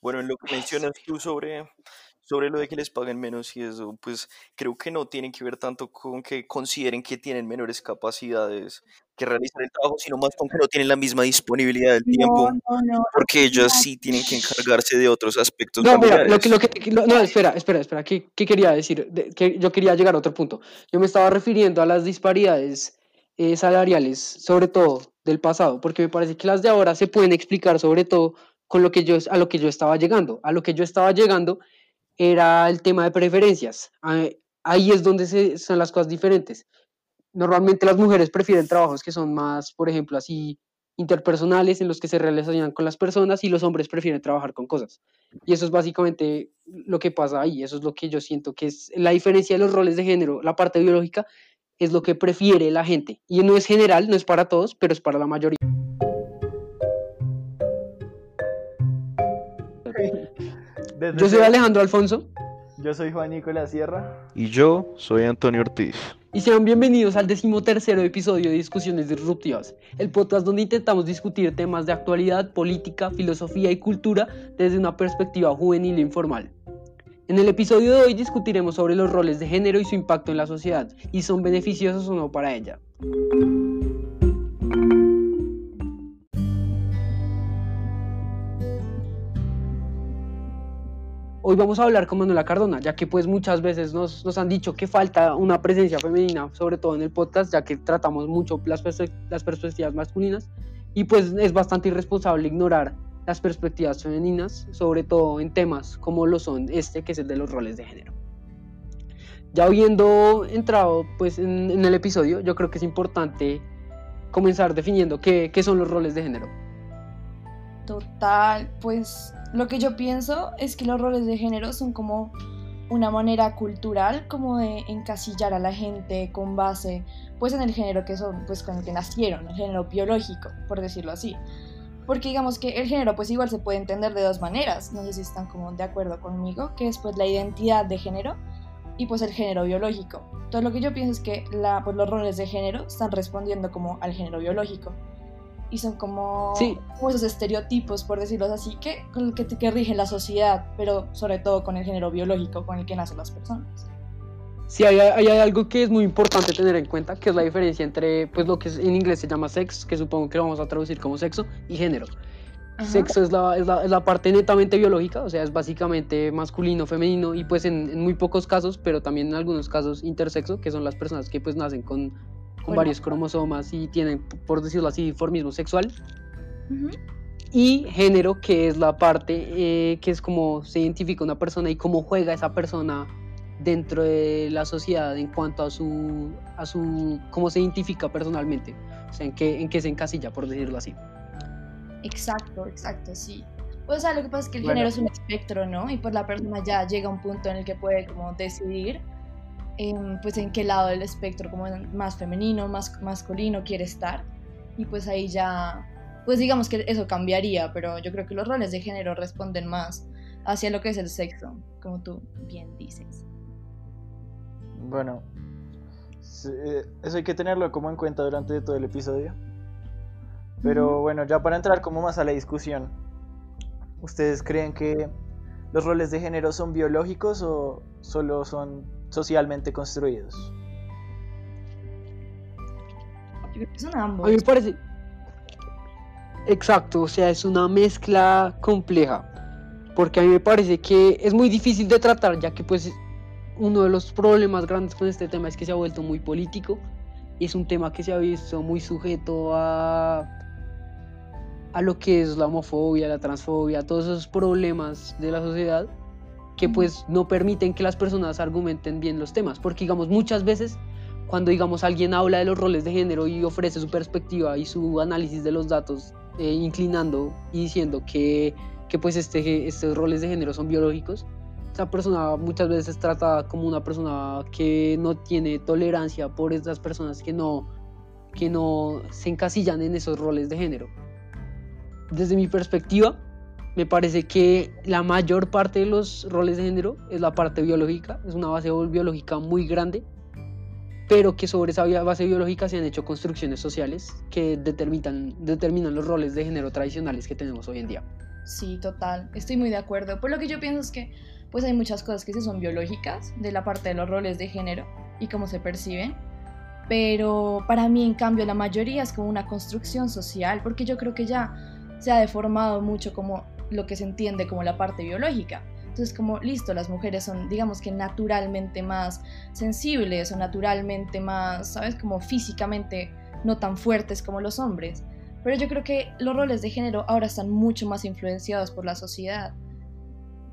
Bueno, en lo que mencionas tú sobre, sobre lo de que les paguen menos y eso, pues creo que no tienen que ver tanto con que consideren que tienen menores capacidades que realizar el trabajo, sino más con que no tienen la misma disponibilidad del tiempo, No, no, no, porque ellas no. sí tienen que encargarse de otros aspectos No, mira, lo que, lo que, no, espera, espera, espera, ¿qué, qué quería decir? De- que yo quería llegar a otro punto. Yo me estaba refiriendo a las disparidades eh, salariales, sobre todo del pasado, porque me parece que las de ahora se pueden explicar sobre todo con lo que yo, a lo que yo estaba llegando. A lo que yo estaba llegando era el tema de preferencias. Ah, Ahí es donde se, son las cosas diferentes. Normalmente las mujeres prefieren trabajos que son más, por ejemplo, así interpersonales, en los que se relacionan con las personas, y los hombres prefieren trabajar con cosas. Y eso es básicamente lo que pasa ahí. Eso es lo que yo siento que es la diferencia de los roles de género. La parte biológica es lo que prefiere la gente. Y no es general, no es para todos, pero es para la mayoría. Desde Yo soy Alejandro Alfonso Yo soy Juan Nicolás Sierra. Y yo soy Antonio Ortiz. y sean bienvenidos al decimotercero episodio de Discusiones Disruptivas, el podcast donde intentamos discutir temas de actualidad, política, filosofía y cultura desde una perspectiva juvenil e informal. En el episodio de hoy discutiremos sobre los roles de género y su impacto en la sociedad, y son beneficiosos o no para ella. Hoy vamos a hablar con Manuela Cardona, ya que pues muchas veces nos, nos han dicho que falta una presencia femenina, sobre todo en el podcast, ya que tratamos mucho las, las perspectivas masculinas y pues es bastante irresponsable ignorar las perspectivas femeninas, sobre todo en temas como lo son este, que es el de los roles de género. Ya habiendo entrado pues en, en el episodio, yo creo que es importante comenzar definiendo qué, qué son los roles de género. Total, pues lo que yo pienso es que los roles de género son como una manera cultural como de encasillar a la gente con base pues en el género que son, pues con el que nacieron, el género biológico, por decirlo así. Porque digamos que el género pues igual se puede entender de dos maneras, no sé si están como de acuerdo conmigo, que es pues la identidad de género y pues el género biológico. Entonces lo que yo pienso es que la, pues, los roles de género están respondiendo como al género biológico y son como, Sí. como esos estereotipos, por decirlo así, que, que, que rigen la sociedad, pero sobre todo con el género biológico con el que nacen las personas. Sí, hay, hay, algo que es muy importante tener en cuenta, que es la diferencia entre pues, lo que en inglés se llama sex, que supongo que lo vamos a traducir como sexo, y género. Ajá. Sexo es la, es, la, es la parte netamente biológica, o sea, es básicamente masculino, femenino, y pues en, en muy pocos casos, pero también en algunos casos intersexo, que son las personas que pues nacen con, con Con varios cromosomas y tienen, por decirlo así, dimorfismo sexual. Ujú. Y género, que es la parte eh, que es como se identifica una persona y cómo juega esa persona dentro de la sociedad en cuanto a su, a su cómo se identifica personalmente, o sea, en qué, en qué se encasilla, por decirlo así. Exacto, exacto, sí. Pues, o sea, lo que pasa es que el Bueno. género es un espectro, ¿no? Y pues la persona ya llega a un punto en el que puede como decidir, em, pues en qué lado del espectro, como más femenino, más masculino quiere estar. Y pues ahí ya, pues digamos que eso cambiaría, pero yo creo que los roles de género responden más hacia lo que es el sexo, como tú bien dices. Bueno, eh, eso hay que tenerlo como en cuenta durante todo el episodio. Pero bueno, ya para entrar como más a la discusión, ¿ustedes creen que los roles de género son biológicos o solo son socialmente construidos? Yo creo que son A mí me parece... Exacto, o sea, es una mezcla compleja, porque a mí me parece que es muy difícil de tratar, ya que pues uno de los problemas grandes con este tema es que se ha vuelto muy político y es un tema que se ha visto muy sujeto a, a lo que es la homofobia, la transfobia, todos esos problemas de la sociedad que pues no permiten que las personas argumenten bien los temas, porque digamos muchas veces cuando digamos alguien habla de los roles de género y ofrece su perspectiva y su análisis de los datos, eh, inclinando y diciendo que, que pues este, estos roles de género son biológicos, esa persona muchas veces es tratada como una persona que no tiene tolerancia por esas personas que no, que no se encasillan en esos roles de género. Desde mi perspectiva, me parece que la mayor parte de los roles de género es la parte biológica, es una base biológica muy grande pero que sobre esa base biológica se han hecho construcciones sociales que determinan, determinan los roles de género tradicionales que tenemos hoy en día. Sí, total. Estoy muy de acuerdo. Por lo que yo pienso es que pues hay muchas cosas que sí son biológicas de la parte de los roles de género y cómo se perciben. Pero para mí, en cambio, la mayoría es como una construcción social, porque yo creo que ya se ha deformado mucho como lo que se entiende como la parte biológica. Entonces, como listo, las mujeres son, digamos que naturalmente más sensibles o naturalmente más, ¿sabes? Como físicamente no tan fuertes como los hombres. Pero yo creo que los roles de género ahora están mucho más influenciados por la sociedad.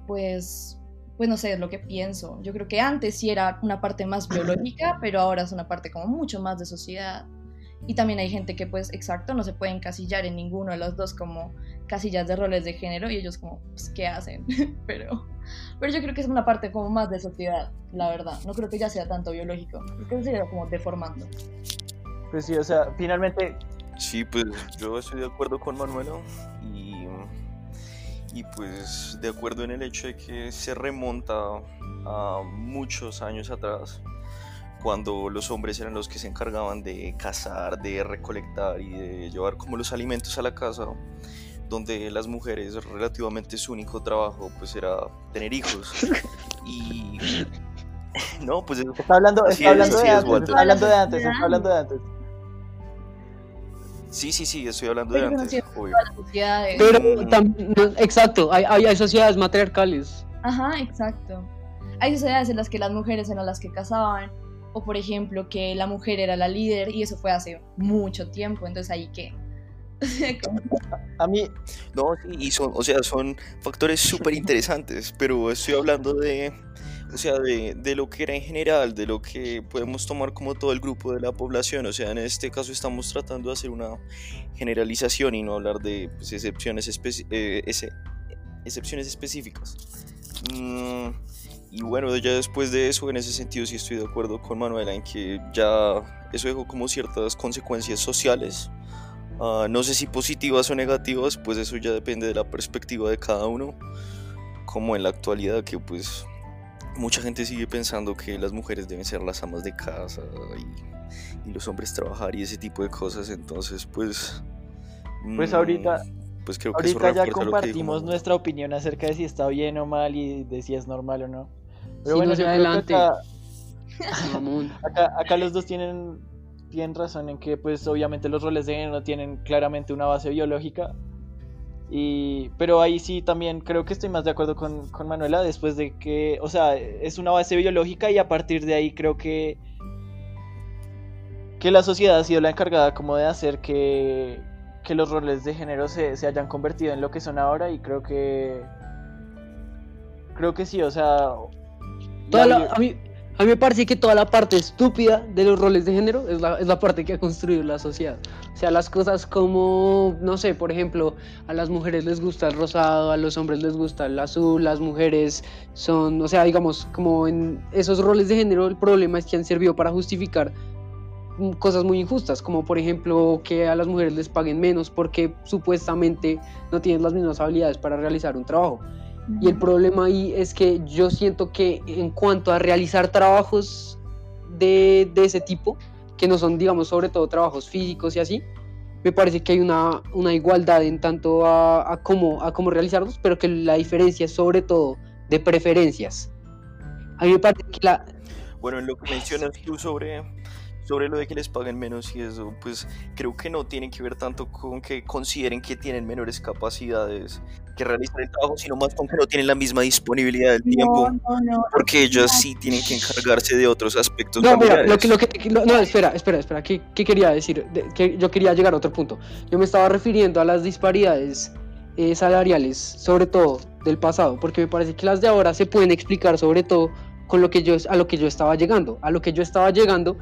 Pues, pues no sé, es lo que pienso. Yo creo que antes sí era una parte más biológica, pero ahora es una parte como mucho más de sociedad. Y también hay gente que, pues, exacto, no se puede encasillar en ninguno de los dos como casillas de roles de género y ellos como, pues, ¿qué hacen? pero, pero yo creo que es una parte como más de sociedad, la verdad. No creo que ya sea tanto biológico. Creo que se ido como deformando. Pues sí, o sea, finalmente Sí, pues yo estoy de acuerdo con Manuela y, y pues de acuerdo en el hecho de que se remonta a muchos años atrás, cuando los hombres eran los que se encargaban de cazar, de recolectar y de llevar como los alimentos a la casa, donde las mujeres relativamente su único trabajo pues era tener hijos y no pues está hablando, está hablando, de, antes, está hablando de antes, está hablando de antes. Sí, sí, sí, estoy hablando de antes, Pero también, exacto, hay, hay, sociedades matriarcales. Ajá, exacto. Hay sociedades en las que las mujeres eran las que casaban, o por ejemplo que la mujer era la líder, y eso fue hace mucho tiempo, entonces ahí qué. A mí. No, y son, o sea, son factores súper interesantes, pero estoy hablando de o sea, de, de, lo que era en general, de lo que podemos tomar como todo el grupo de la población. O sea, en este caso estamos tratando de hacer una generalización y no hablar de pues, excepciones, eh, excepciones específicas. Mm, y bueno, ya después de eso, en ese sentido sí estoy de acuerdo con Manuela en que ya eso dejó como ciertas consecuencias sociales. Uh, no sé si positivas o negativas, pues eso ya depende de la perspectiva de cada uno. Como en la actualidad que pues mucha gente sigue pensando que las mujeres deben ser las amas de casa y, los hombres trabajar y ese tipo de cosas. Entonces, pues. Pues ahorita. Mm, pues creo que ahorita ya compartimos nuestra opinión acerca de si está bien o mal y de si es normal o no. Pero bueno, adelante. Acá, acá, los dos tienen, tienen razón en que, pues, obviamente los roles de género tienen claramente una base biológica y, pero ahí sí también creo que estoy más de acuerdo con, con, Manuela después de que, o sea, es una base biológica y a partir de ahí creo que, que la sociedad ha sido la encargada como de hacer que, que los roles de género se, se, hayan convertido en lo que son ahora y creo que, creo que sí, o sea... a, mí, a mí me parece que toda la parte estúpida de los roles de género es la, es la parte que ha construido la sociedad. O sea, las cosas como, no sé, por ejemplo, a las mujeres les gusta el rosado, a los hombres les gusta el azul, las mujeres son, o sea, digamos, como en esos roles de género, el problema es que han servido para justificar cosas muy injustas, como por ejemplo que a las mujeres les paguen menos porque supuestamente no tienen las mismas habilidades para realizar un trabajo. Y el problema ahí es que yo siento que en cuanto a realizar trabajos de, de, ese tipo, que no son, digamos, sobre todo trabajos físicos y así, me parece que hay una, una igualdad en tanto a, a, cómo, a cómo realizarlos, pero que la diferencia es sobre todo de preferencias. A mí me parece que la... Bueno, en lo que mencionas tú sobre sobre lo de que les paguen menos y eso, pues creo que no tiene que ver tanto con que consideren que tienen menores capacidades que realizar el trabajo, sino más con que no tienen la misma disponibilidad del tiempo, porque ellos sí tienen que encargarse de otros aspectos. No, mira, lo que, lo que, no, espera, espera, espera, ¿qué, qué quería decir? que yo quería llegar a otro punto. Yo me estaba refiriendo a las disparidades eh, salariales, sobre todo del pasado, porque me parece que las de ahora se pueden explicar sobre todo con lo que yo, a lo que yo estaba llegando. A lo que yo estaba llegando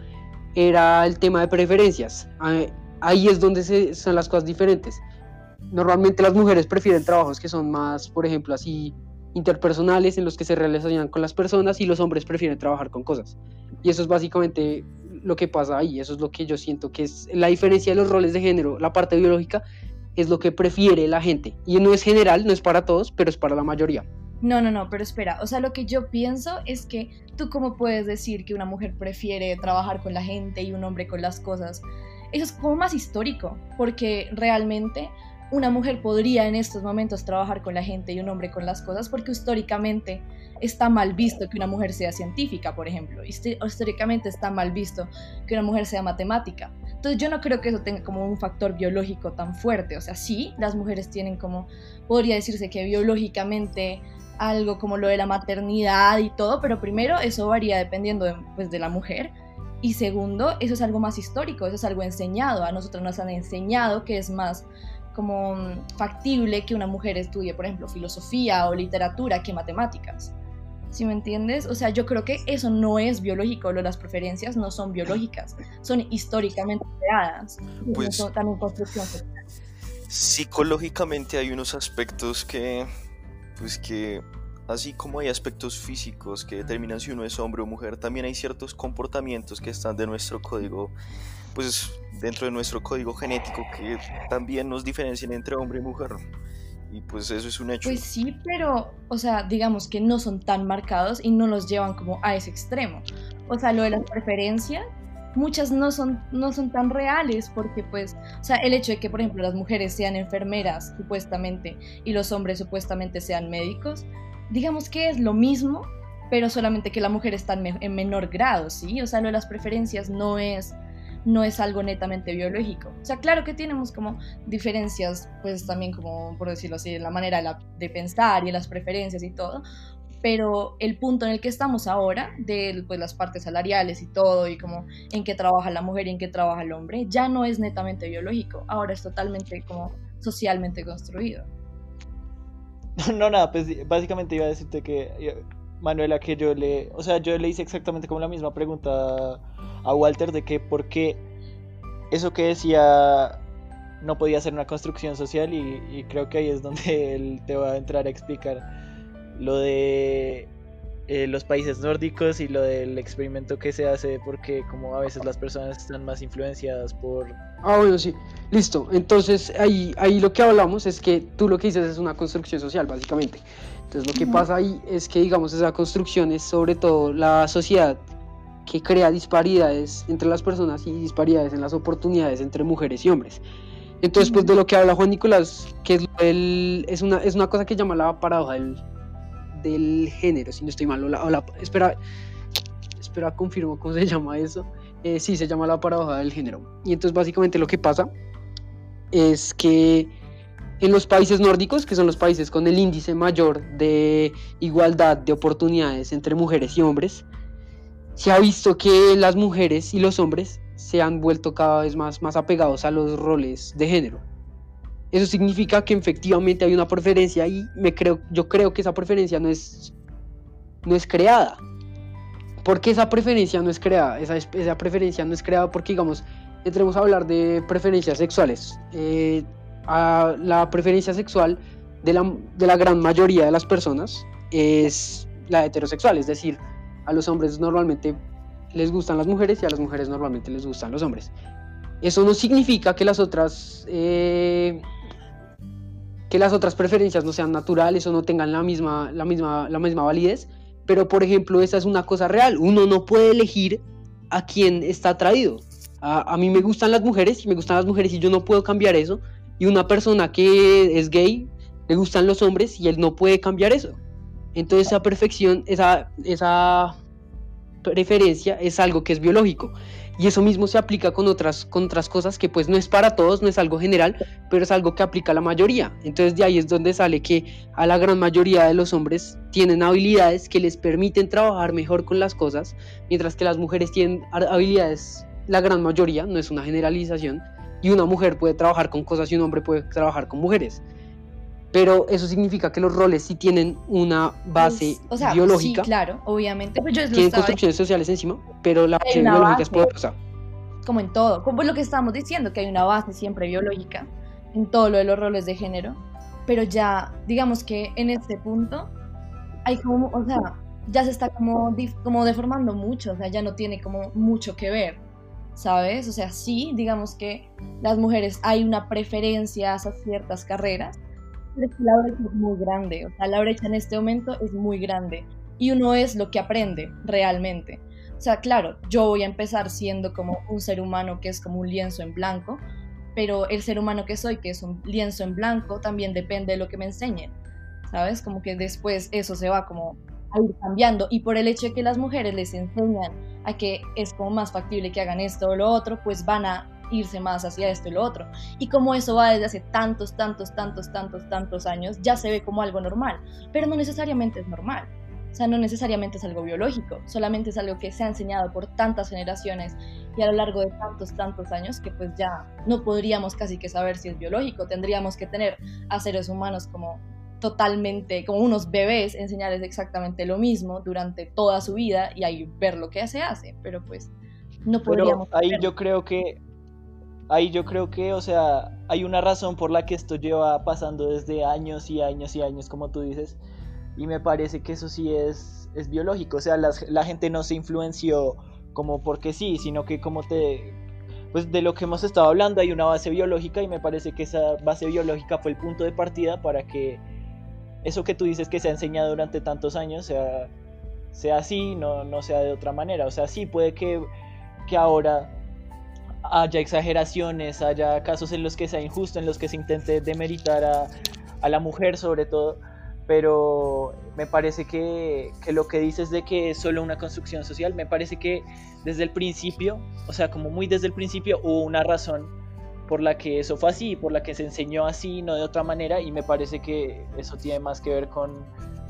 era el tema de preferencias. Ahí es donde se, son las cosas diferentes. Normalmente las mujeres prefieren trabajos que son más, por ejemplo, así interpersonales en los que se relacionan con las personas y los hombres prefieren trabajar con cosas. Y eso es básicamente lo que pasa ahí, eso es lo que yo siento que es la diferencia de los roles de género, la parte biológica es lo que prefiere la gente. Y no es general, no es para todos, pero es para la mayoría. No, no, no, pero espera, o sea, lo que yo pienso es que tú cómo puedes decir que una mujer prefiere trabajar con la gente y un hombre con las cosas. Eso es como más histórico, porque realmente una mujer podría en estos momentos trabajar con la gente y un hombre con las cosas, porque históricamente está mal visto que una mujer sea científica, por ejemplo. Históricamente está mal visto que una mujer sea matemática. Entonces yo no creo que eso tenga como un factor biológico tan fuerte. O sea, sí, las mujeres tienen como, podría decirse que biológicamente algo como lo de la maternidad y todo, pero primero eso varía dependiendo de, pues, de la mujer. Y segundo, eso es algo más histórico, eso es algo enseñado. A nosotros nos han enseñado que es más como mm, factible que una mujer estudie, por ejemplo, filosofía o literatura que matemáticas. ¿Sí me entiendes? O sea, yo creo que eso no es biológico, las preferencias no son biológicas, son históricamente creadas. Pues, son también construcción. Psicológicamente hay unos aspectos que, pues que, así como hay aspectos físicos que determinan si uno es hombre o mujer, también hay ciertos comportamientos que están de nuestro código pues dentro de nuestro código genético que también nos diferencian entre hombre y mujer. Y pues eso es un hecho. Pues sí, pero, o sea, digamos que no son tan marcados y no los llevan como a ese extremo. O sea, lo de las preferencias, muchas no son, no son tan reales porque pues, o sea, el hecho de que, por ejemplo, las mujeres sean enfermeras supuestamente y los hombres supuestamente sean médicos, digamos que es lo mismo, pero solamente que la mujer está en menor grado, ¿sí? O sea, lo de las preferencias no es no es algo netamente biológico. O sea, claro que tenemos como diferencias, pues también como, por decirlo así, en la manera de, pensar y en las preferencias y todo, pero el punto en el que estamos ahora, de pues, las partes salariales y todo, y como en qué trabaja la mujer y en qué trabaja el hombre, ya no es netamente biológico, ahora es totalmente como socialmente construido. No, nada, pues básicamente iba a decirte que, eh, Manuela, que yo le, o sea, yo le hice exactamente como la misma pregunta a Walter de que por qué eso que decía no podía ser una construcción social y, creo que ahí es donde él te va a entrar a explicar lo de eh, los países nórdicos y lo del experimento que se hace porque como a veces las personas están más influenciadas por... Ah, bueno, sí, listo. Entonces ahí, ahí lo que hablamos es que tú lo que dices es una construcción social, básicamente. Entonces lo que pasa ahí es que, digamos, esa construcción es sobre todo la sociedad que crea disparidades entre las personas y disparidades en las oportunidades entre mujeres y hombres. Entonces, pues de lo que habla Juan Nicolás, que es, es, una, es una cosa que llama la paradoja del, del género, si no estoy mal, o la, espera, espera, confirmo cómo se llama eso. Eh, sí, se llama la paradoja del género. Y entonces básicamente lo que pasa es que en los países nórdicos, que son los países con el índice mayor de igualdad de oportunidades entre mujeres y hombres, se ha visto que las mujeres y los hombres se han vuelto cada vez más, más apegados a los roles de género. Eso significa que efectivamente hay una preferencia y me creo, yo creo que esa preferencia no es, no es creada. porque esa preferencia no es creada? Esa, esa preferencia no es creada porque, digamos, entremos a hablar de preferencias sexuales. Eh, a la preferencia sexual de la, de la gran mayoría de las personas es la heterosexual, es decir, a los hombres normalmente les gustan las mujeres y a las mujeres normalmente les gustan los hombres. Eso no significa que las otras eh, que las otras preferencias no sean naturales o no tengan la misma, la misma, la misma validez, pero por ejemplo esa es una cosa real. Uno no puede elegir a quién está atraído. A, a mí me gustan las mujeres y me gustan las mujeres y yo no puedo cambiar eso. Y una persona que es gay le gustan los hombres y él no puede cambiar eso. Entonces esa perfección, esa, esa preferencia es algo que es biológico. Y eso mismo se aplica con otras, con otras cosas que pues no es para todos, no es algo general, pero es algo que aplica a la mayoría. Entonces de ahí es donde sale que a la gran mayoría de los hombres tienen habilidades que les permiten trabajar mejor con las cosas, mientras que las mujeres tienen habilidades, la gran mayoría, no es una generalización, y una mujer puede trabajar con cosas y un hombre puede trabajar con mujeres pero eso significa que los roles sí tienen una base pues, o sea, biológica. Sí, claro, obviamente. Pues tienen construcciones sociales encima, pero la base biológica es poderosa. Como en todo, como lo que estamos diciendo, que hay una base siempre biológica en todo lo de los roles de género, pero ya, digamos que en este punto hay como, o sea, ya se está como, como deformando mucho, o sea, ya no tiene como mucho que ver, ¿sabes? O sea, sí, digamos que las mujeres hay una preferencia hacia ciertas carreras, la brecha es muy grande, o sea, la brecha en este momento es muy grande y uno es lo que aprende realmente. O sea, claro, yo voy a empezar siendo como un ser humano que es como un lienzo en blanco, pero el ser humano que soy, que es un lienzo en blanco, también depende de lo que me enseñen, ¿sabes? Como que después eso se va como a ir cambiando y por el hecho de que las mujeres les enseñan a que es como más factible que hagan esto o lo otro, pues van a irse más hacia esto y lo otro. Y como eso va desde hace tantos, tantos, tantos, tantos, tantos años, ya se ve como algo normal, pero no necesariamente es normal. O sea, no necesariamente es algo biológico, solamente es algo que se ha enseñado por tantas generaciones y a lo largo de tantos, tantos años que pues ya no podríamos casi que saber si es biológico. Tendríamos que tener a seres humanos como totalmente, como unos bebés, enseñarles exactamente lo mismo durante toda su vida y ahí ver lo que se hace, pero pues no podríamos. Pero ahí yo creo que ahí yo creo que, o sea, hay una razón por la que esto lleva pasando desde años y años y años, como tú dices, y me parece que eso sí es, es biológico, o sea, la gente no se influenció como porque sí, sino que como te... Pues de lo que hemos estado hablando hay una base biológica y me parece que esa base biológica fue el punto de partida para que eso que tú dices que se ha enseñado durante tantos años sea, sea así, no, no sea de otra manera. O sea, sí puede que, que ahora haya exageraciones, haya casos en los que sea injusto, en los que se intente demeritar a, a la mujer sobre todo, pero me parece que, que, lo que dices de que es solo una construcción social, me parece que desde el principio, o sea, como muy desde el principio hubo una razón por la que eso fue así, por la que se enseñó así, no de otra manera, y me parece que eso tiene más que ver con,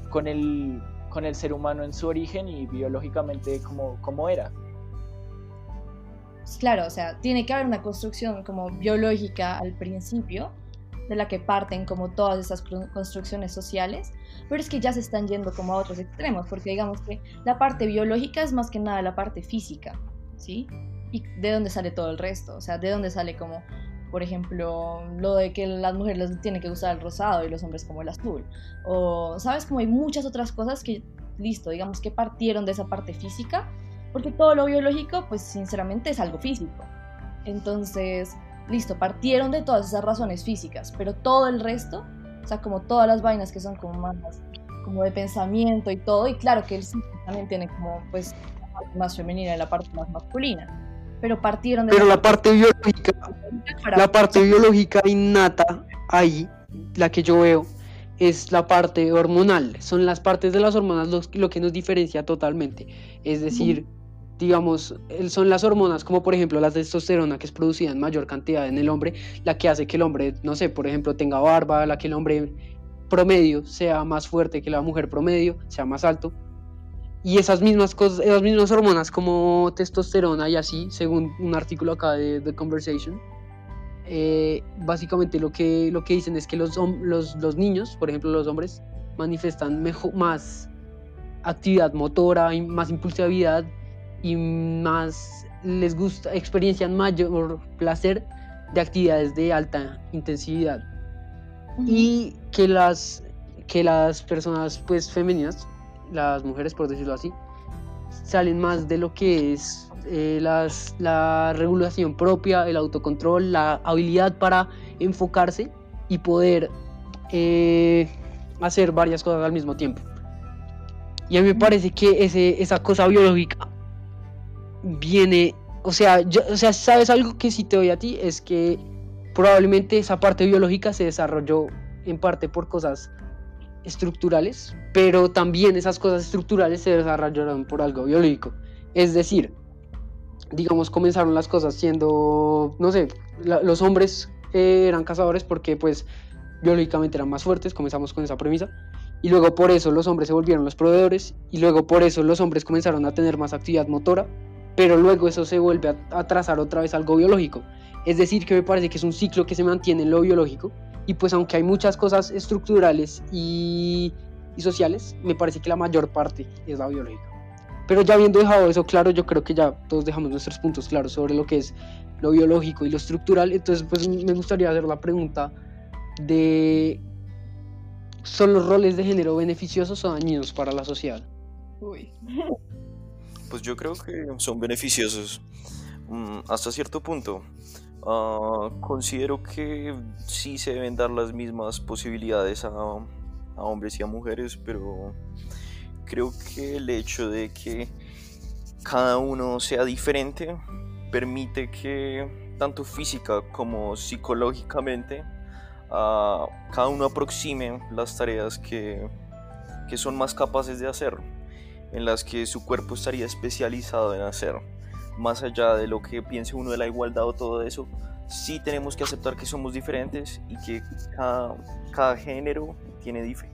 con, el, con el ser humano en su origen y biológicamente como, como era. Claro, o sea, tiene que haber una construcción como biológica al principio, de la que parten como todas esas construcciones sociales, pero es que ya se están yendo como a otros extremos, porque digamos que la parte biológica es más que nada la parte física, ¿sí? ¿Y de dónde sale todo el resto? O sea, ¿de dónde sale como, por ejemplo, lo de que las mujeres tienen que usar el rosado y los hombres como el azul? O, ¿sabes? Como hay muchas otras cosas que, listo, digamos que partieron de esa parte física, porque todo lo biológico, pues sinceramente es algo físico. Entonces, listo, partieron de todas esas razones físicas, pero todo el resto, o sea, como todas las vainas que son como más, como de pensamiento y todo, y claro que sí también tiene como, pues, la parte más femenina y la parte más masculina, pero partieron de... Pero la parte biológica, la parte biológica innata ahí, la que yo veo, es la parte hormonal, son las partes de las hormonas lo, que nos diferencia totalmente, es decir digamos, son las hormonas como por ejemplo la testosterona que es producida en mayor cantidad en el hombre, la que hace que el hombre, no sé, por ejemplo, tenga barba, la que el hombre promedio sea más fuerte que la mujer promedio, sea más alto. Y esas mismas cosas, esas mismas hormonas como testosterona y así, según un artículo acá de The Conversation, eh, básicamente lo que, lo que dicen es que los, los, los niños, por ejemplo los hombres, manifestan mejor, más actividad motora, más impulsividad y más les gusta, experiencian mayor placer de actividades de alta intensidad. Y que las, que las personas pues femeninas, las mujeres por decirlo así, salen más de lo que es eh, las, la regulación propia, el autocontrol, la habilidad para enfocarse y poder eh, hacer varias cosas al mismo tiempo. Y a mí me parece que ese, esa cosa biológica viene, o sea, o sea, sabes algo que sí te doy a ti, es que probablemente esa parte biológica se desarrolló en parte por cosas estructurales, pero también esas cosas estructurales se desarrollaron por algo biológico. Es decir, digamos, comenzaron las cosas siendo, no sé, los hombres eran cazadores porque pues biológicamente eran más fuertes, comenzamos con esa premisa, y luego por eso los hombres se volvieron los proveedores, y luego por eso los hombres comenzaron a tener más actividad motora, pero luego eso se vuelve a, trazar otra vez algo biológico. Es decir, que me parece que es un ciclo que se mantiene en lo biológico y pues aunque hay muchas cosas estructurales y, y sociales, me parece que la mayor parte es la biológica. Pero ya habiendo dejado eso claro, yo creo que ya todos dejamos nuestros puntos claros sobre lo que es lo biológico y lo estructural. Entonces, pues me gustaría hacer la pregunta de ¿son los roles de género beneficiosos o dañinos para la sociedad? Uy. Pues yo creo que son beneficiosos mm, hasta cierto punto. Ah, considero que sí se deben dar las mismas posibilidades a, hombres y a mujeres, pero creo que el hecho de que cada uno sea diferente permite que tanto física como psicológicamente, a cada uno aproxime las tareas que, que son más capaces de hacer, en las que su cuerpo estaría especializado en hacer. Más allá de lo que piense uno de la igualdad o todo eso, sí tenemos que aceptar que somos diferentes y que cada, género tiene dif-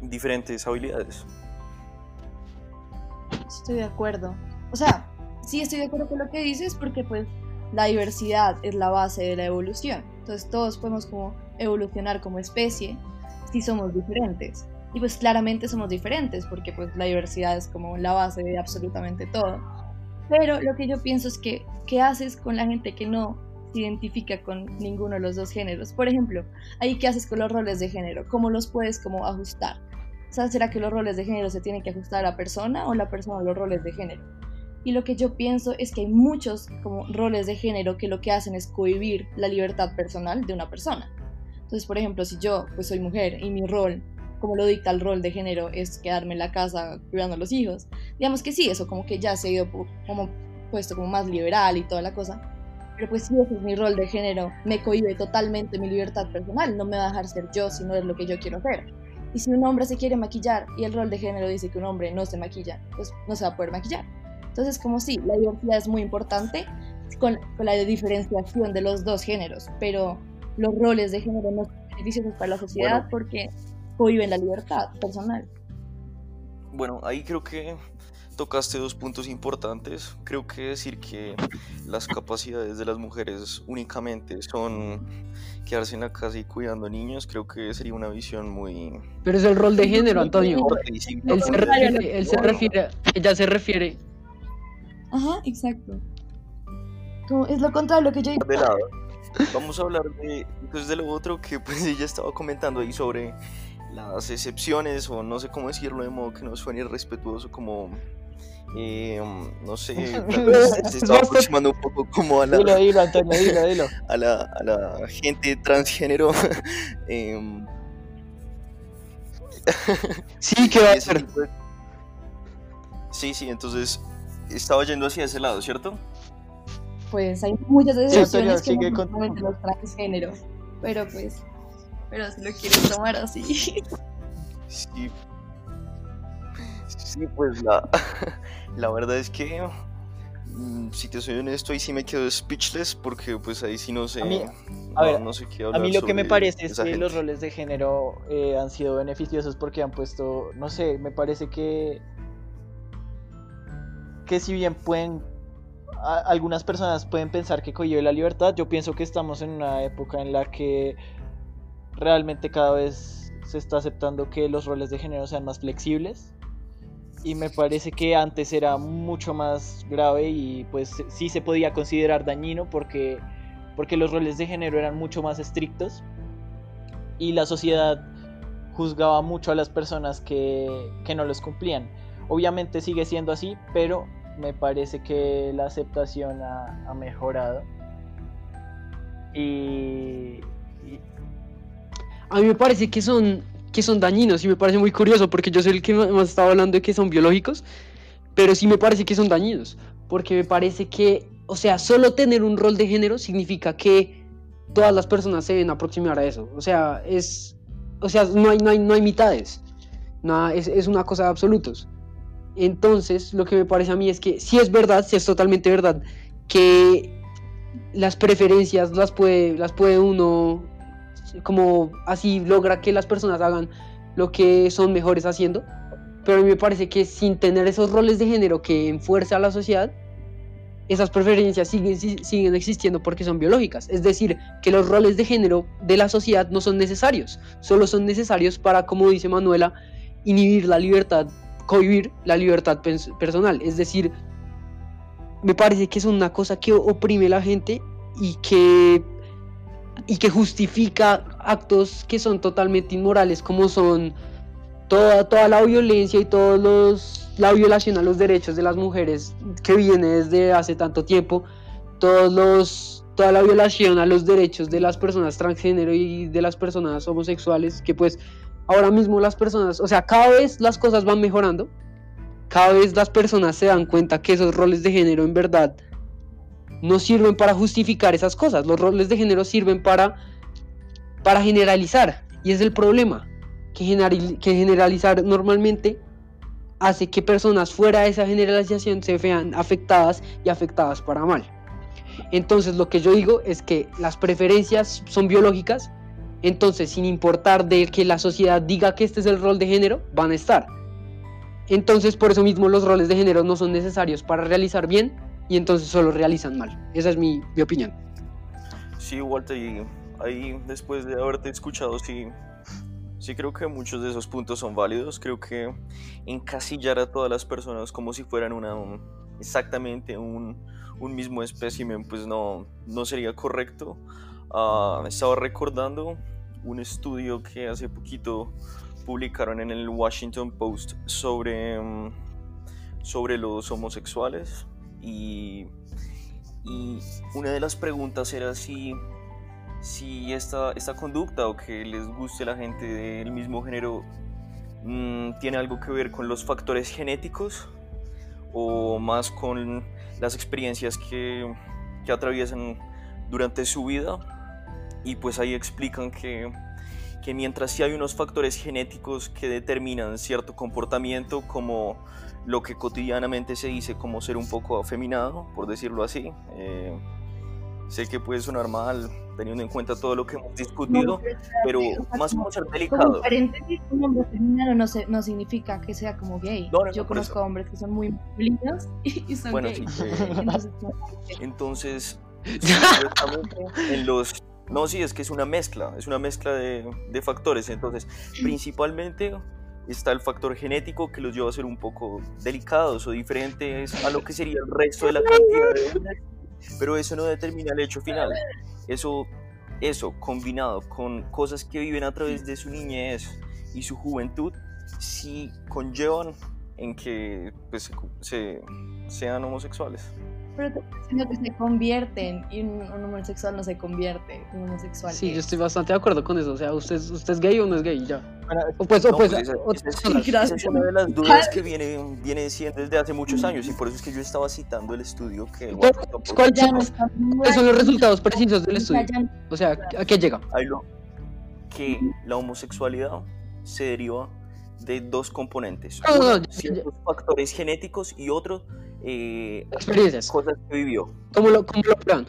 diferentes habilidades. Estoy de acuerdo. O sea, sí estoy de acuerdo con lo que dices porque pues la diversidad es la base de la evolución. Entonces todos podemos como evolucionar como especie si somos diferentes. Y pues claramente somos diferentes porque pues la diversidad es como la base de absolutamente todo. Pero lo que yo pienso es que, ¿qué haces con la gente que no se identifica con ninguno de los dos géneros? Por ejemplo, ahí qué haces con los roles de género? ¿Cómo los puedes como ajustar? O sea, ¿será que los roles de género se tienen que ajustar a la persona o la persona a los roles de género? Y lo que yo pienso es que hay muchos como roles de género que lo que hacen es cohibir la libertad personal de una persona. Entonces, por ejemplo, si yo pues soy mujer y mi rol, como lo dicta el rol de género, es quedarme en la casa cuidando a los hijos, digamos que sí, eso como que ya se ha ido como puesto como más liberal y toda la cosa. Pero pues si ese es mi rol de género, me cohibe totalmente mi libertad personal, no me va a dejar ser yo si no es lo que yo quiero hacer. Y si un hombre se quiere maquillar y el rol de género dice que un hombre no se maquilla, pues no se va a poder maquillar. Entonces, como sí, la diversidad es muy importante con, con la diferenciación de los dos géneros, pero los roles de género no son beneficiosos para la sociedad Bueno. porque cohiben la libertad personal. Bueno, ahí creo que tocaste dos puntos importantes. Creo que decir que las capacidades de las mujeres únicamente son quedarse en la casa y cuidando niños, creo que sería una visión muy... Pero es el rol de género, Antonio. Él se refiere, él se refiere, ella se refiere. Ajá, exacto. Como- es lo contrario lo que yo digo. de lado. Vamos a hablar de, entonces de lo otro que pues ella estaba comentando ahí sobre las excepciones o no sé cómo decirlo de modo que no suene irrespetuoso como eh, no sé tal vez se estaba aproximando un poco como a la, Dilo, dilo, Antonio, dilo, dilo. a la, a la gente transgénero em, Sí, ¿qué va a de- sí sí entonces estaba yendo hacia ese lado cierto Pues hay muchas excepciones que sigue no con- los transgénero. Pero pues, pero si lo quieres tomar así. Sí. Sí, pues la, la verdad es que, mm, si te soy honesto, ahí sí me quedo speechless porque pues ahí sí no sé, A mí- no, a ver, no sé qué A hablar mí lo que me parece es que gente. los roles de género eh, han sido beneficiosos porque han puesto, no sé, me parece que que si bien pueden a- algunas personas pueden pensar que cohibe la libertad, yo pienso que estamos en una época en la que realmente cada vez se está aceptando que los roles de género sean más flexibles y me parece que antes era mucho más grave y pues sí se podía considerar dañino porque porque los roles de género eran mucho más estrictos y la sociedad juzgaba mucho a las personas que, que no los cumplían. Obviamente sigue siendo así, pero me parece que la aceptación ha, ha mejorado. Y, A mí me parece que son, que son dañinos y me parece muy curioso porque yo soy el que más estaba hablando de que son biológicos, pero sí me parece que son dañinos porque me parece que, o sea, solo tener un rol de género significa que todas las personas se deben aproximar a eso. O sea, es, o sea, no hay, no hay, no hay mitades, nada, es, es una cosa de absolutos. Entonces, lo que me parece a mí es que sí es verdad, sí es totalmente verdad, que las preferencias las puede, las puede uno como así logra que las personas hagan lo que son mejores haciendo. Pero me parece que sin tener esos roles de género que enfuerza a la sociedad, esas preferencias siguen, si- siguen existiendo porque son biológicas. Es decir, que los roles de género de la sociedad no son necesarios, solo son necesarios para, como dice Manuela, inhibir la libertad, cohibir la libertad personal. Es decir, me parece que es una cosa que oprime a la gente y que y que justifica actos que son totalmente inmorales como son toda, toda la violencia y todos los la violación a los derechos de las mujeres que viene desde hace tanto tiempo todos los toda la violación a los derechos de las personas transgénero y de las personas homosexuales que pues ahora mismo las personas o sea cada vez las cosas van mejorando cada vez las personas se dan cuenta que esos roles de género en verdad no sirven para justificar esas cosas. Los roles de género sirven para, para generalizar. Y es el problema, que, que generalizar normalmente hace que personas fuera de esa generalización se vean afectadas y afectadas para mal. Entonces lo que yo digo es que las preferencias son biológicas, entonces sin importar de que la sociedad diga que este es el rol de género, van a estar. Entonces por eso mismo los roles de género no son necesarios para realizar bien y entonces solo realizan mal. Esa es mi, mi opinión. Sí, Walter, y ahí después de haberte escuchado, sí, sí creo que muchos de esos puntos son válidos. Creo que encasillar a todas las personas como si fueran una, un- exactamente un, un mismo espécimen, pues no, no sería correcto. Ah, estaba recordando un estudio que hace poquito publicaron en el Washington Post sobre, mm, sobre los homosexuales y, y una de las preguntas era si, si esta, esta conducta o que les guste a la gente del mismo género mm, tiene algo que ver con los factores genéticos o más con las experiencias que, que atraviesan durante su vida. Y pues ahí explican que, que mientras sí hay unos factores genéticos que determinan cierto comportamiento como lo que cotidianamente se dice como ser un poco afeminado, por decirlo así, eh, sé que puede sonar mal teniendo en cuenta todo lo que hemos discutido, pero más como ser Como delicado. un paréntesis, un hombre femenino no, se- no significa que sea como gay. No, no, no, Yo conozco eso. hombres que son muy masculinos y, son Bueno, gays. sí, eh, Entonces, no, Entonces, en los... No, sí, es que es una mezcla, es una mezcla de, de factores. Entonces, principalmente está el factor genético que los lleva a ser un poco delicados o diferentes a lo que sería el resto de la cantidad de pero eso no determina el hecho final. Eso, eso combinado con cosas que viven a través de su niñez y su juventud, sí conllevan en que pues, se, sean homosexuales. Pero te estoy diciendo que se convierten y un, un homosexual no se convierte un homosexual. Sí, yo es. estoy bastante de acuerdo con eso. O sea, usted, es- usted es gay o no es gay, ya. Bueno, O pues, o No, pues, pues esa, otra esa es- cosa. esa es una de las dudas que viene, viene siendo desde hace muchos años y por eso es que yo estaba citando el estudio que el Pero, Washington Post- ¿cuál- Ya no está ¿Cuáles son los resultados precisos del estudio? O sea, ¿a qué llega? ahí lo- que la homosexualidad se deriva de dos componentes, No, no, uno, no, ya- ciertos factores genéticos y otro eh, Experiencias. cosas que vivió. ¿Cómo lo, cómo lo prueban?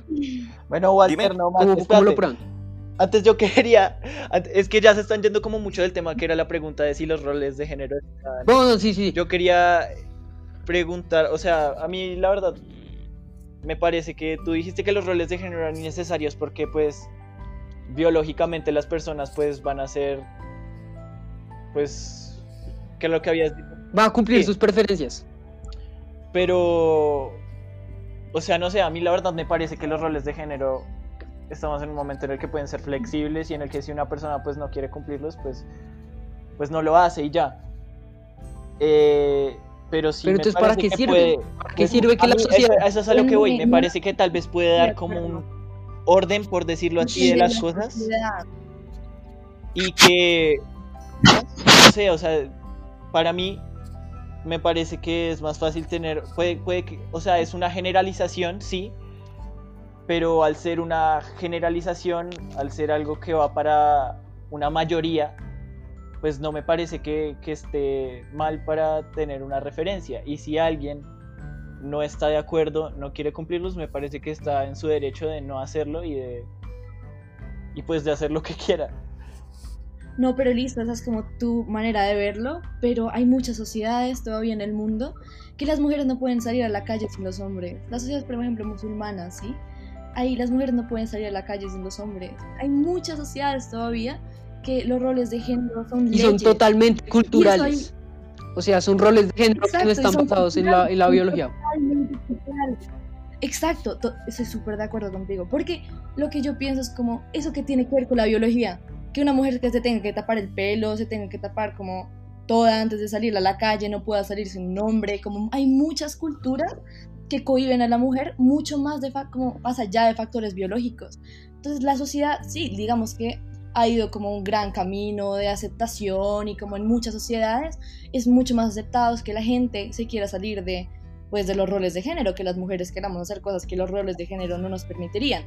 bueno, Walter, no más. ¿Cómo, cómo lo? Antes yo quería, es que ya se están yendo como mucho del tema que era la pregunta de si los roles de género No, no, sí, sí. Yo quería preguntar, o sea, a mí la verdad me parece que tú dijiste que los roles de género eran innecesarios porque pues biológicamente las personas pues van a ser pues que es lo que habías dicho. Va a cumplir Sí. sus preferencias. Pero o sea, no sé, a mí la verdad me parece que los roles de género estamos en un momento en el que pueden ser flexibles y en el que si una persona pues no quiere cumplirlos, pues pues no lo hace y ya. Eh, pero sí Pero me entonces, ¿para qué que sirve? puede- ¿Para qué pues, sirve que la sociedad... Eso, eso es a lo que voy. Me parece que tal vez puede dar como un orden, por decirlo así, de las la cosas. Y que, no sé, o sea, para mí me parece que es más fácil tener, puede, puede que, o sea, es una generalización, sí, pero al ser una generalización, al ser algo que va para una mayoría, pues no me parece que, que esté mal para tener una referencia. Y si alguien no está de acuerdo, no quiere cumplirlos, me parece que está en su derecho de no hacerlo y de y pues de hacer lo que quiera. No, pero listo, esa es como tu manera de verlo, pero hay muchas sociedades todavía en el mundo que las mujeres no pueden salir a la calle sin los hombres. Las sociedades, por ejemplo, musulmanas, ¿sí? Ahí las mujeres no pueden salir a la calle sin los hombres. Hay muchas sociedades todavía que los roles de género son Y son totalmente culturales. O sea, son roles de género que no están basados en la, en la biología. totalmente culturales. Exacto, to- estoy súper de acuerdo contigo. Porque lo que yo pienso es como eso que tiene que ver con la biología. Que una mujer que se tenga que tapar el pelo, se tenga que tapar como toda antes de salir a la calle, no pueda salir sin un hombre. Como hay muchas culturas que cohiben a la mujer mucho más de como más allá de factores biológicos. Entonces la sociedad, sí, digamos que ha ido como un gran camino de aceptación y como en muchas sociedades es mucho más aceptado que la gente se quiera salir de pues de los roles de género, que las mujeres queramos hacer cosas que los roles de género no nos permitirían.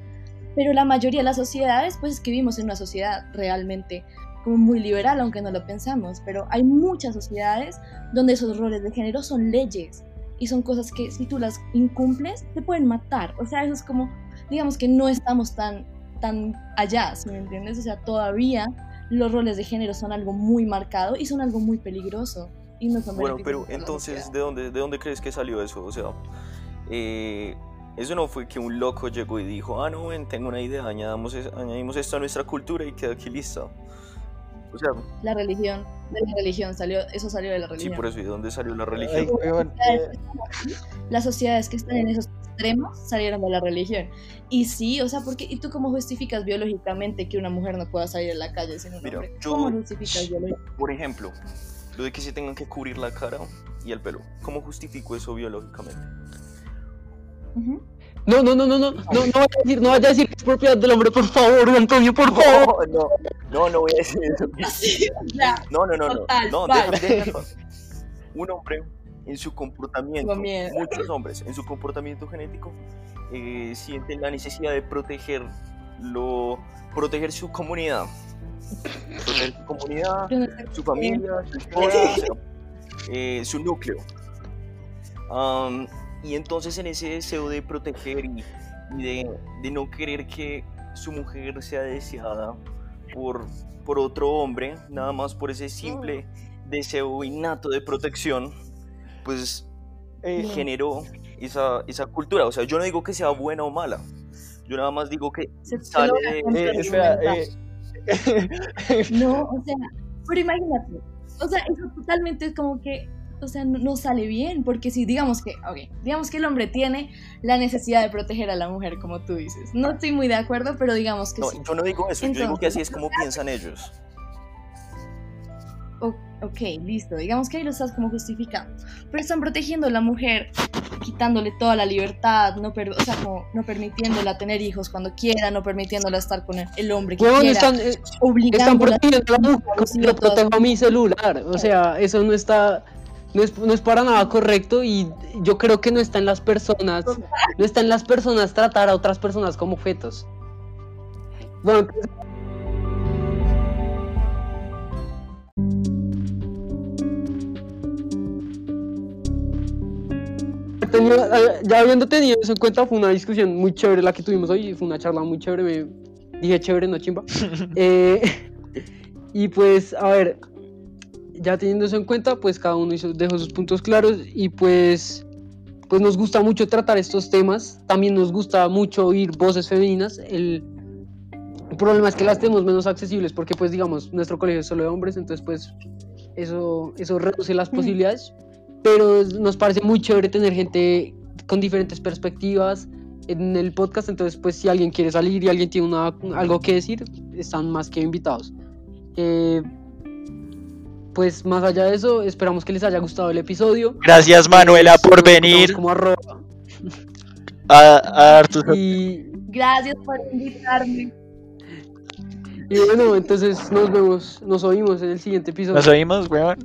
Pero la mayoría de las sociedades, pues es que vivimos en una sociedad realmente como muy liberal, aunque no lo pensamos, pero hay muchas sociedades donde esos roles de género son leyes y son cosas que si tú las incumples te pueden matar. O sea, eso es como, digamos que no estamos tan, tan allá, ¿sí me entiendes? O sea, todavía los roles de género son algo muy marcado y son algo muy peligroso. Y no son Bueno, pero entonces. ¿de dónde, ¿de dónde crees que salió eso? O sea, eh, eso no fue que un loco llegó y dijo, ah, no, ven, tengo una idea, añadamos, añadimos esto a nuestra cultura y queda aquí lista. O sea, La religión, de la religión salió, eso salió de la sí, religión. por eso, ¿y de dónde salió la religión? eh, las sociedades que están en esos extremos salieron de la religión. Y sí, o sea, porque ¿y tú cómo justificas biológicamente que una mujer no pueda salir a la calle sin un Mira, hombre? yo- ¿Cómo justificas biológicamente? Por ejemplo, lo de que se tengan que cubrir la cara y el pelo. ¿Cómo justifico eso biológicamente? No, no, no, no, no, no, no vaya a decir, no vaya a decir que es propiedad del hombre, por favor, Antonio, por favor. No, no, no voy a decir eso. No, no, no, no. Total, no mal. deja- deja- Un hombre en su comportamiento, muchos hombres en su comportamiento genético eh, sienten la necesidad de protegerlo, proteger su comunidad, proteger su comunidad, no su familia, su esposa, o sea, eh, su núcleo. Am, y entonces en ese deseo de proteger y, y de, de no querer que su mujer sea deseada por, por otro hombre, nada más por ese simple deseo innato de protección, pues eh, generó esa, esa cultura. O sea, yo no digo que sea buena o mala, yo nada más digo que se- sale de- eh, espera, eh, No, o sea, pero imagínate, o sea, eso totalmente es como que, o sea, no, no sale bien, porque si digamos que, ok, digamos que el hombre tiene la necesidad de proteger a la mujer, como tú dices. No estoy muy de acuerdo, pero digamos que No, sí. yo no digo eso, yo digo que así es como piensan ellos. Ok, listo, digamos que ahí lo estás como justificando. Pero están protegiendo a la mujer, quitándole toda la libertad, no, per- o sea, como no permitiéndola tener hijos cuando quiera, no permitiéndola estar con el, el hombre que quiera, están, eh, están protegiendo a la mujer yo protejo mi celular. O sea, eso no está, no es, no es para nada correcto y yo creo que no está en las personas, no está en las personas tratar a otras personas como objetos. Bueno, tenía- eh, ya habiendo tenido eso en cuenta, fue una discusión muy chévere la que tuvimos hoy, fue una charla muy chévere, me dije chévere, no chimba. Eh, y pues, a ver, ya teniendo eso en cuenta, pues cada uno hizo, dejó sus puntos claros y pues, pues nos gusta mucho tratar estos temas, también nos gusta mucho oír voces femeninas, el, el problema es que las tenemos menos accesibles porque pues digamos, nuestro colegio es solo de hombres, entonces pues eso, eso reduce las Ujú. posibilidades, pero nos parece muy chévere tener gente con diferentes perspectivas en el podcast, entonces pues si alguien quiere salir y alguien tiene una, algo que decir, están más que invitados. Eh, pues más allá de eso, esperamos que les haya gustado el episodio. Gracias Manuela por venir Como arroba. a, a dar tus... Y, Gracias por invitarme. y bueno, entonces nos vemos, nos oímos en el siguiente episodio. Nos oímos, weón.